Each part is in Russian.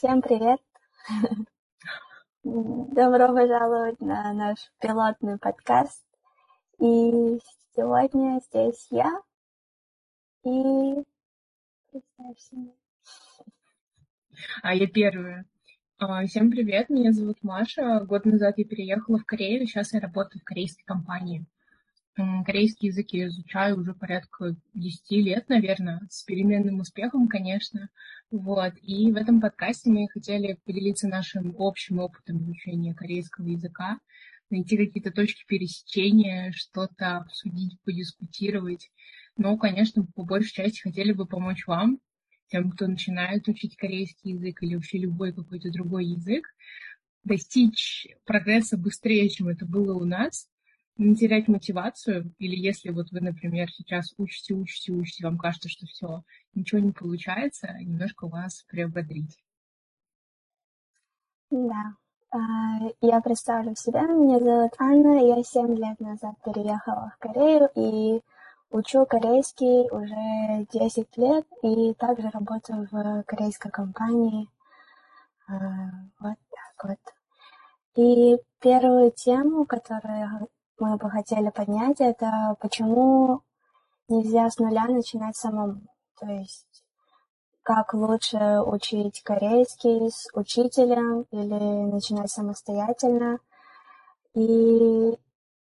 Всем привет! Добро пожаловать на наш пилотный подкаст. И сегодня здесь я и представься мне. А я первая. А, всем привет, меня зовут Маша. Год назад я переехала в Корею, сейчас я работаю в корейской компании. Корейский язык я изучаю уже порядка 10 лет, наверное, с переменным успехом, конечно. Вот. И в этом подкасте мы хотели поделиться нашим общим опытом изучения корейского языка, найти какие-то точки пересечения, что-то обсудить, подискутировать. Но, конечно, по большей части хотели бы помочь вам, тем, кто начинает учить корейский язык или вообще любой какой-то другой язык, достичь прогресса быстрее, чем это было у нас, не терять мотивацию, или если вот вы, например, сейчас учите, учите, учите, вам кажется, что все, ничего не получается, немножко вас приободрить. Да. А, я представлю себя. Меня зовут Анна. Я 7 лет назад переехала в Корею и учу корейский уже 10 лет и также работаю в корейской компании. А, вот так вот. И первую тему, которую мы бы хотели поднять, это почему нельзя с нуля начинать самому. То есть как лучше учить корейский с учителем или начинать самостоятельно. И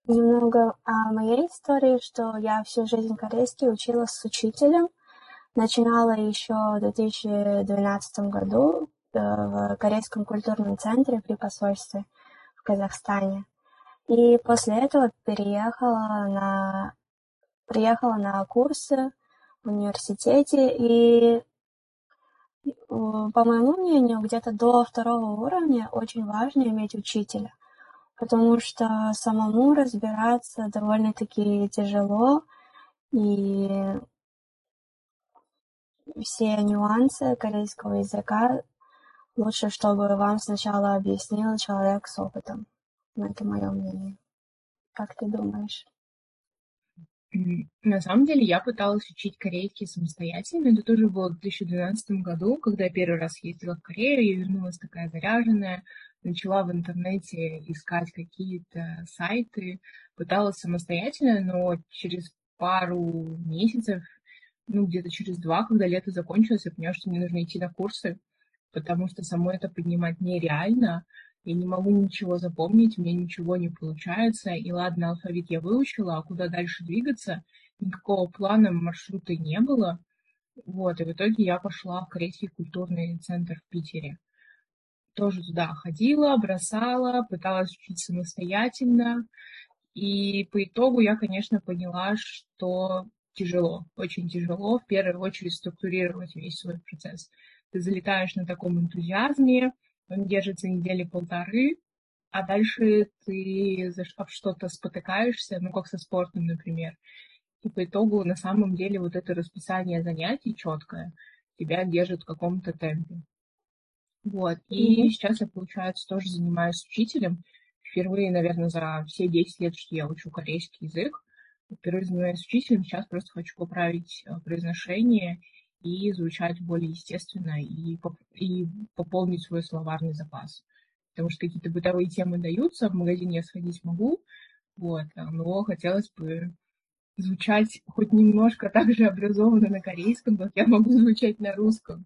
немного о моей истории, что я всю жизнь корейский учила с учителем. Начинала еще в 2012 году э, в Корейском культурном центре при посольстве в Казахстане. И после этого переехала на, приехала на курсы в университете, и, по моему мнению, где-то до второго уровня очень важно иметь учителя, потому что самому разбираться довольно-таки тяжело, и все нюансы корейского языка лучше, чтобы вам сначала объяснил человек с опытом. Но это мое мнение. Как ты думаешь? На самом деле я пыталась учить корейский самостоятельно. Это тоже было в 2012 году, когда я первый раз ездила в Корею. Я вернулась такая заряженная, начала в интернете искать какие-то сайты, пыталась самостоятельно, но через пару месяцев, ну где-то через два, когда лето закончилось, я поняла, что мне нужно идти на курсы, потому что самой это поднимать нереально я не могу ничего запомнить, меня ничего не получается, и ладно, алфавит я выучила, а куда дальше двигаться, никакого плана маршрута не было. Вот, и в итоге я пошла в Корейский культурный центр в Питере. Тоже туда ходила, бросала, пыталась учить самостоятельно. И по итогу я, конечно, поняла, что тяжело, очень тяжело в первую очередь структурировать весь свой процесс. Ты залетаешь на таком энтузиазме, он держится недели полторы, а дальше ты за что-то спотыкаешься, ну, как со спортом, например. И по итогу, на самом деле, вот это расписание занятий четкое тебя держит в каком-то темпе. Вот. И mm-hmm. сейчас я, получается, тоже занимаюсь учителем. Впервые, наверное, за все 10 лет, что я учу корейский язык. Впервые занимаюсь учителем. Сейчас просто хочу поправить э, произношение и звучать более естественно и, и пополнить свой словарный запас. Потому что какие-то бытовые темы даются, в магазине я сходить могу, вот, но хотелось бы звучать хоть немножко так же образованно на корейском, как я могу звучать на русском.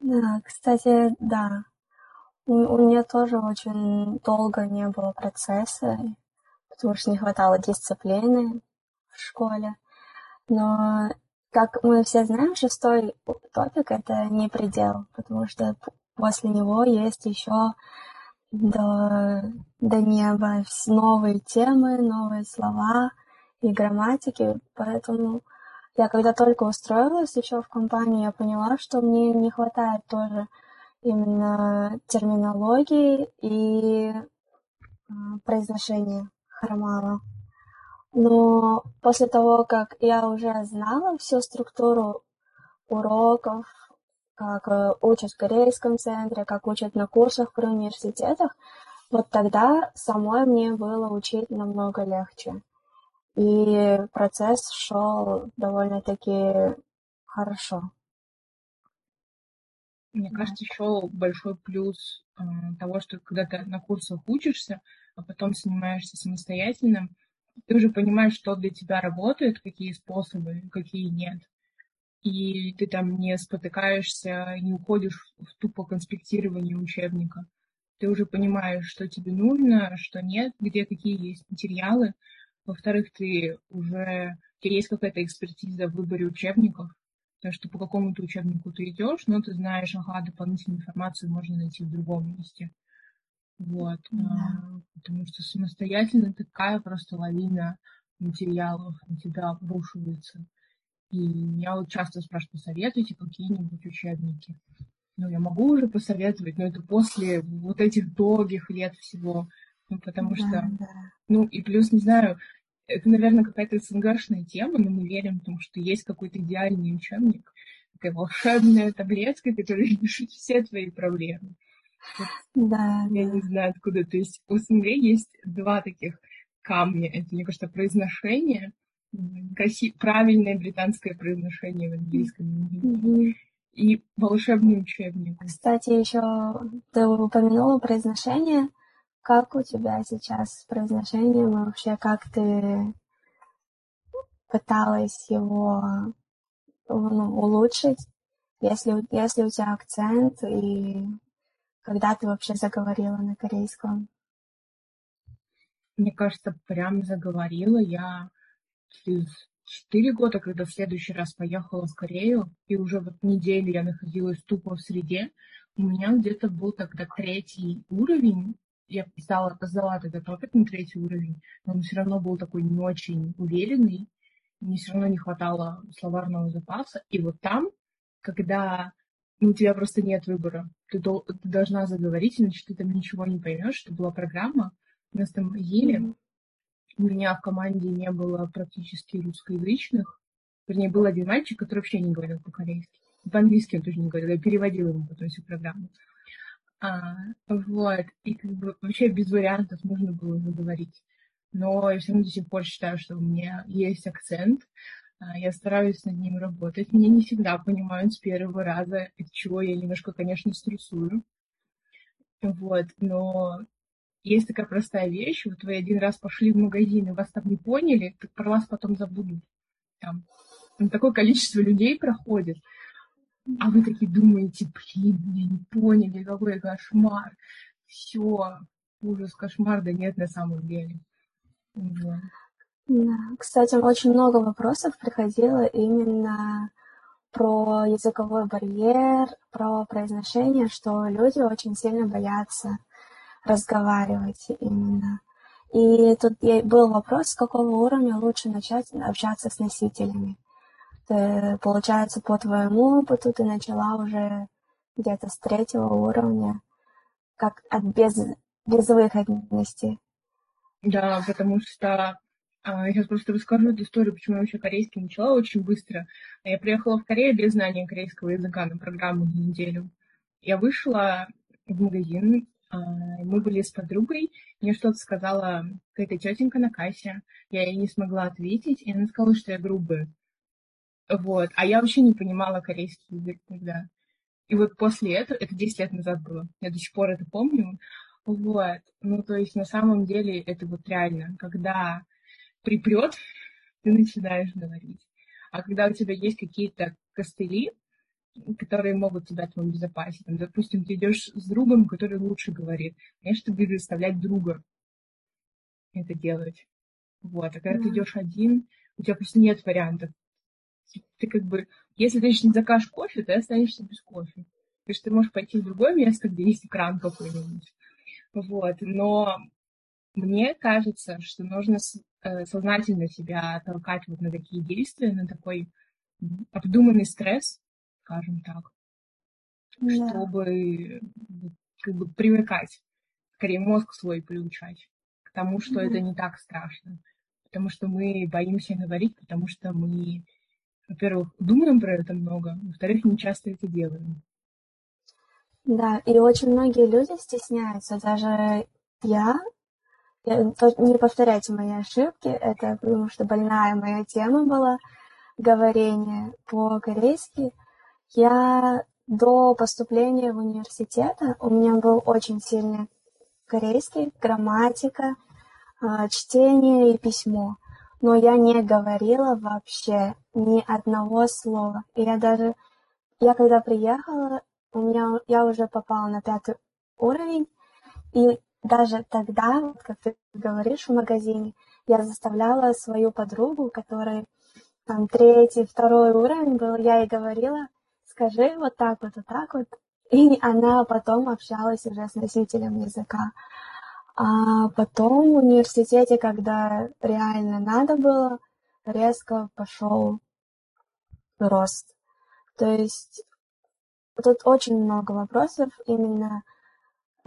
Да, кстати, да. У, у меня тоже очень долго не было процесса, потому что не хватало дисциплины в школе. Но как мы все знаем, шестой топик — это не предел, потому что после него есть еще до, до неба новые темы, новые слова и грамматики, поэтому я когда только устроилась еще в компанию, я поняла, что мне не хватает тоже именно терминологии и э, произношения хромала. Но после того, как я уже знала всю структуру уроков, как э, учат в корейском центре, как учат на курсах при университетах, вот тогда самой мне было учить намного легче. И процесс шел довольно-таки хорошо. Мне кажется, еще большой плюс э, того, что когда ты на курсах учишься, а потом занимаешься самостоятельно, ты уже понимаешь, что для тебя работает, какие способы, какие нет. И ты там не спотыкаешься, не уходишь в тупо конспектирование учебника. Ты уже понимаешь, что тебе нужно, что нет, где какие есть материалы. Во-вторых, ты уже, у тебя есть какая-то экспертиза в выборе учебников, потому что по какому-то учебнику ты идешь, но ты знаешь, ага, дополнительную информацию можно найти в другом месте. Вот. Да. А, потому что самостоятельно такая просто лавина материалов на тебя обрушивается. И меня вот часто спрашивают, посоветуйте какие-нибудь учебники. Ну, я могу уже посоветовать, но это после вот этих долгих лет всего. Ну, потому да, что, да. ну, и плюс, не знаю, это, наверное, какая-то СНГшная тема, но мы верим, потому что есть какой-то идеальный учебник, такая волшебная таблетка, которая решит все твои проблемы. Да. Я не знаю, откуда. То есть у СНГ есть два таких камня. Это, мне кажется, произношение, красив... правильное британское произношение в английском языке. И волшебный учебник. Кстати, еще ты упомянула произношение. Как у тебя сейчас с произношением и вообще как ты пыталась его ну, улучшить, если, если у тебя акцент и когда ты вообще заговорила на корейском? Мне кажется, прям заговорила я через четыре года, когда в следующий раз поехала в Корею, и уже вот неделю я находилась тупо в среде, у меня где-то был тогда третий уровень, я писала, сдала тогда топик на третий уровень, но он все равно был такой не очень уверенный, мне все равно не хватало словарного запаса. И вот там, когда ну, у тебя просто нет выбора. Ты, дол- ты должна заговорить, иначе ты там ничего не поймешь. Это была программа. Нас там ели. Mm-hmm. У меня в команде не было практически русскоязычных. Вернее, был один мальчик, который вообще не говорил по-корейски. По-английски он тоже не говорил. Я переводила ему потом всю программу. А, вот. И как бы вообще без вариантов нужно было заговорить. Но я все равно до сих пор считаю, что у меня есть акцент. А, я стараюсь над ним работать. Меня не всегда понимают с первого раза, от чего я немножко, конечно, стрессую. Вот, но есть такая простая вещь, вот вы один раз пошли в магазин, и вас там не поняли, так про вас потом забудут. Там, там такое количество людей проходит, а вы такие думаете, блин, меня не поняли, какой кошмар. Все, ужас, кошмар, да нет на самом деле. Вот. Кстати, очень много вопросов приходило именно про языковой барьер, про произношение, что люди очень сильно боятся разговаривать именно. И тут был вопрос, с какого уровня лучше начать общаться с носителями. Ты, получается, по твоему опыту ты начала уже где-то с третьего уровня, как от без, безвыходности. Да, потому что я сейчас просто расскажу эту историю, почему я вообще корейский начала очень быстро. Я приехала в Корею без знания корейского языка на программу на неделю. Я вышла в магазин, а, мы были с подругой, мне что-то сказала какая-то тетенька на кассе, я ей не смогла ответить, и она сказала, что я грубая. Вот. А я вообще не понимала корейский язык тогда. И вот после этого, это 10 лет назад было, я до сих пор это помню, вот. Ну, то есть на самом деле это вот реально, когда припрет, ты начинаешь говорить. А когда у тебя есть какие-то костыли, которые могут тебя там обезопасить. Там, допустим, ты идешь с другом, который лучше говорит. Конечно, ты будешь заставлять друга это делать. Вот. А когда mm ты идешь один, у тебя просто нет вариантов. Ты как бы, если ты не закажешь кофе, ты останешься без кофе. То есть ты можешь пойти в другое место, где есть экран какой-нибудь. Вот. Но мне кажется, что нужно Э, сознательно себя толкать вот на такие действия, на такой обдуманный стресс, скажем так, да. чтобы как бы привыкать, скорее мозг свой приучать к тому, что mm это не так страшно. Потому что мы боимся говорить, потому что мы, во-первых, думаем про это много, во-вторых, не часто это делаем. Да, и очень многие люди стесняются. Даже я не повторяйте мои ошибки, это потому что больная моя тема была говорение по-корейски. Я до поступления в университет у меня был очень сильный корейский, грамматика, а, чтение и письмо. Но я не говорила вообще ни одного слова. И я даже, я когда приехала, у меня, я уже попала на пятый уровень, и даже тогда, как ты говоришь в магазине, я заставляла свою подругу, которая там третий, второй уровень был, я ей говорила, скажи вот так вот, вот так вот. И она потом общалась уже с носителем языка. А потом в университете, когда реально надо было, резко пошел рост. То есть тут очень много вопросов именно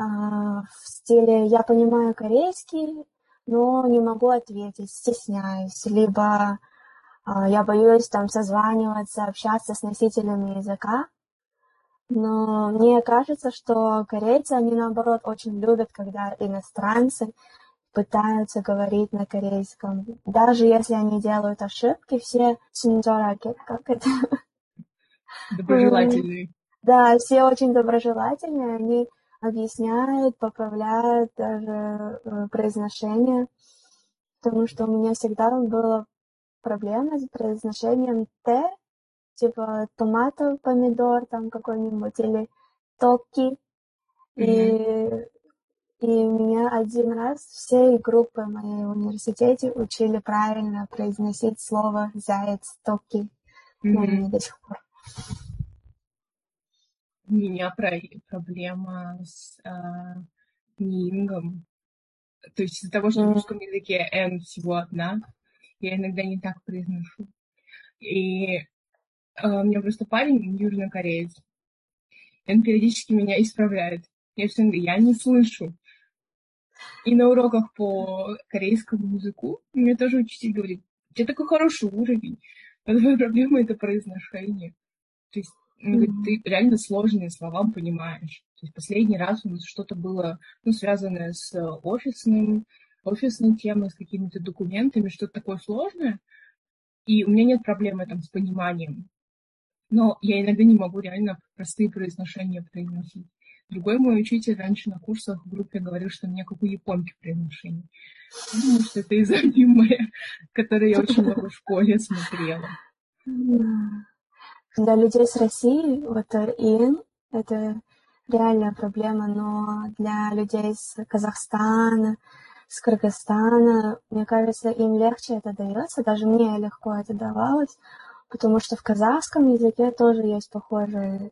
в стиле «я понимаю корейский, но не могу ответить, стесняюсь», либо а, «я боюсь там созваниваться, общаться с носителями языка». Но мне кажется, что корейцы, они наоборот очень любят, когда иностранцы пытаются говорить на корейском. Даже если они делают ошибки, все синджораки, как это? Доброжелательные. Да, все очень доброжелательные, они объясняют, поправляют даже э, произношение, потому что у меня всегда была проблема с произношением «т», типа томатов, помидор там какой-нибудь, или токи. Mm-hmm. И, и меня один раз всей группы моей в университете учили правильно произносить слово «заяц», «токи». Mm-hmm. до сих пор. У меня про проблема с э, нингом. То есть из-за того, что в русском языке «н» всего одна, я иногда не так произношу. И а, у меня просто парень южнокореец. Он периодически меня исправляет. Я все я не слышу. И на уроках по корейскому языку мне тоже учитель говорит, у тебя такой хороший уровень. А твоя проблема — это произношение. То есть он говорит, ты реально сложные слова понимаешь. То есть последний раз у нас что-то было, ну, связанное с офисным, офисной темой, с какими-то документами, что-то такое сложное, и у меня нет проблемы там с пониманием но я иногда не могу реально простые произношения произносить. Другой мой учитель раньше на курсах в группе говорил, что у меня как у японки произношение. Потому что это из аниме, которое я очень много в школе смотрела. Для людей с России, вот ИН, это реальная проблема, но для людей с Казахстана, с Кыргызстана, мне кажется, им легче это дается, даже мне легко это давалось, потому что в казахском языке тоже есть похожие,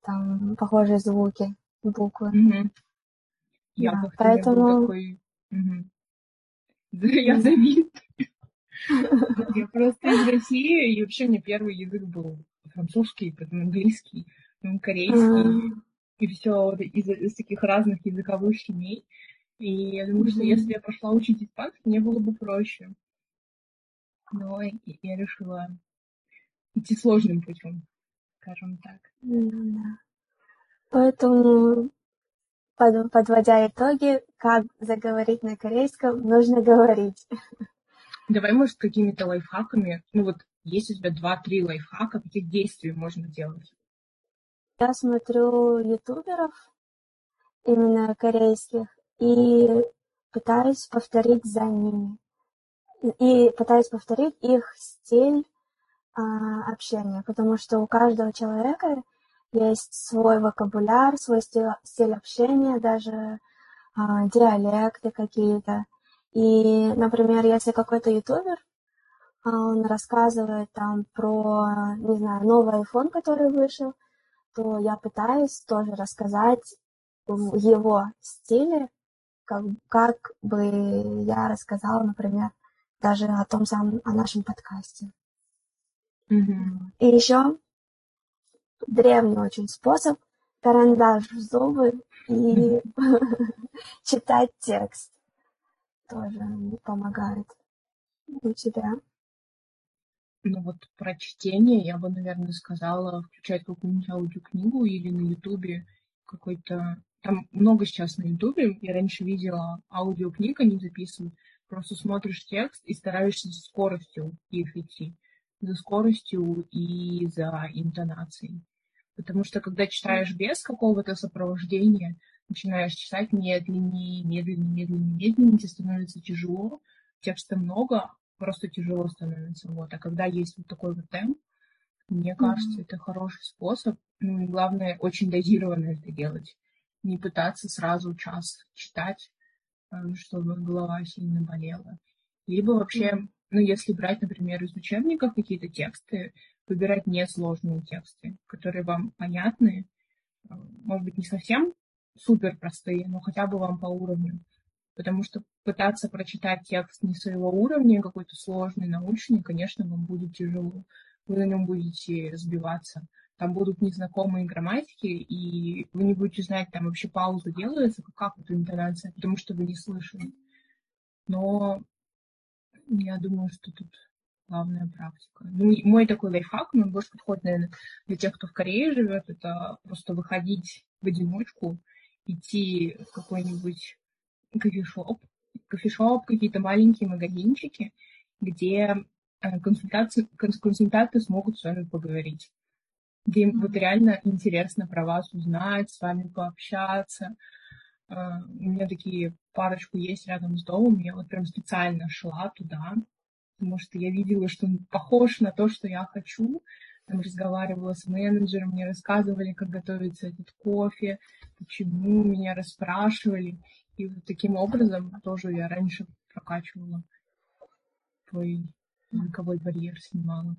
там, похожие звуки, буквы. Угу. Я да, поэтому... такой... Угу. Я завидую. Я просто из России, и вообще мне первый язык был французский, потом английский, потом корейский, и все из, из таких разных языковых семей. И я думаю, что если я пошла учить испанский, мне было бы проще. Но я решила идти сложным путем, скажем так. Да. Поэтому, под, подводя итоги, как заговорить на корейском, нужно говорить. Давай, может, какими-то лайфхаками, ну вот есть у тебя два-три лайфхака, каких действий можно делать? Я смотрю ютуберов, именно корейских, и пытаюсь повторить за ними. И пытаюсь повторить их стиль, а, общения, потому что у каждого человека есть свой вокабуляр, свой стиль, стиль общения, даже а, диалекты какие-то. И, например, если какой-то ютубер, он рассказывает там про, не знаю, новый iPhone, который вышел, то я пытаюсь тоже рассказать в его стиле, как, как бы я рассказала, например, даже о том самом, о нашем подкасте. И еще древний очень способ карандаш в зубы и читать текст тоже помогает у тебя. Ну вот про чтение я бы, наверное, сказала включать какую-нибудь аудиокнигу или на Ютубе какой-то... Там много сейчас на Ютубе. Я раньше видела аудиокниг, они записывают. Просто смотришь текст и стараешься с скоростью их идти за скоростью и за интонацией. Потому что когда читаешь без какого-то сопровождения, начинаешь читать медленнее, медленнее, медленнее, медленнее, тебе становится тяжело, текста много, просто тяжело становится. Вот. А когда есть вот такой вот темп, мне кажется, mm-hmm. это хороший способ. Ну главное, очень дозированно это делать. Не пытаться сразу час читать, э, чтобы голова сильно болела. Либо вообще, mm-hmm. ну если брать, например, из учебников какие-то тексты, выбирать несложные тексты, которые вам понятны, э, может быть, не совсем супер простые, но хотя бы вам по уровню. Потому что пытаться прочитать текст не своего уровня, какой-то сложный, научный, конечно, вам будет тяжело. Вы на нем будете сбиваться. Там будут незнакомые грамматики, и вы не будете знать, там вообще пауза делается, как эта интонация, потому что вы не слышали. Но я думаю, что тут главная практика. Ну, мой такой лайфхак, он больше подходит, наверное, для тех, кто в Корее живет, это просто выходить в одиночку, идти в какой-нибудь кофешоп, кофешоп, какие-то маленькие магазинчики, где э, консультации, консультанты смогут с вами поговорить. Где им вот реально интересно про вас узнать, с вами пообщаться. Э, у меня такие парочку есть рядом с домом, я вот прям специально шла туда, потому что я видела, что он похож на то, что я хочу, там разговаривала с менеджером, мне рассказывали, как готовится этот кофе, почему меня расспрашивали. И вот таким образом тоже я раньше прокачивала твой языковой барьер, снимала.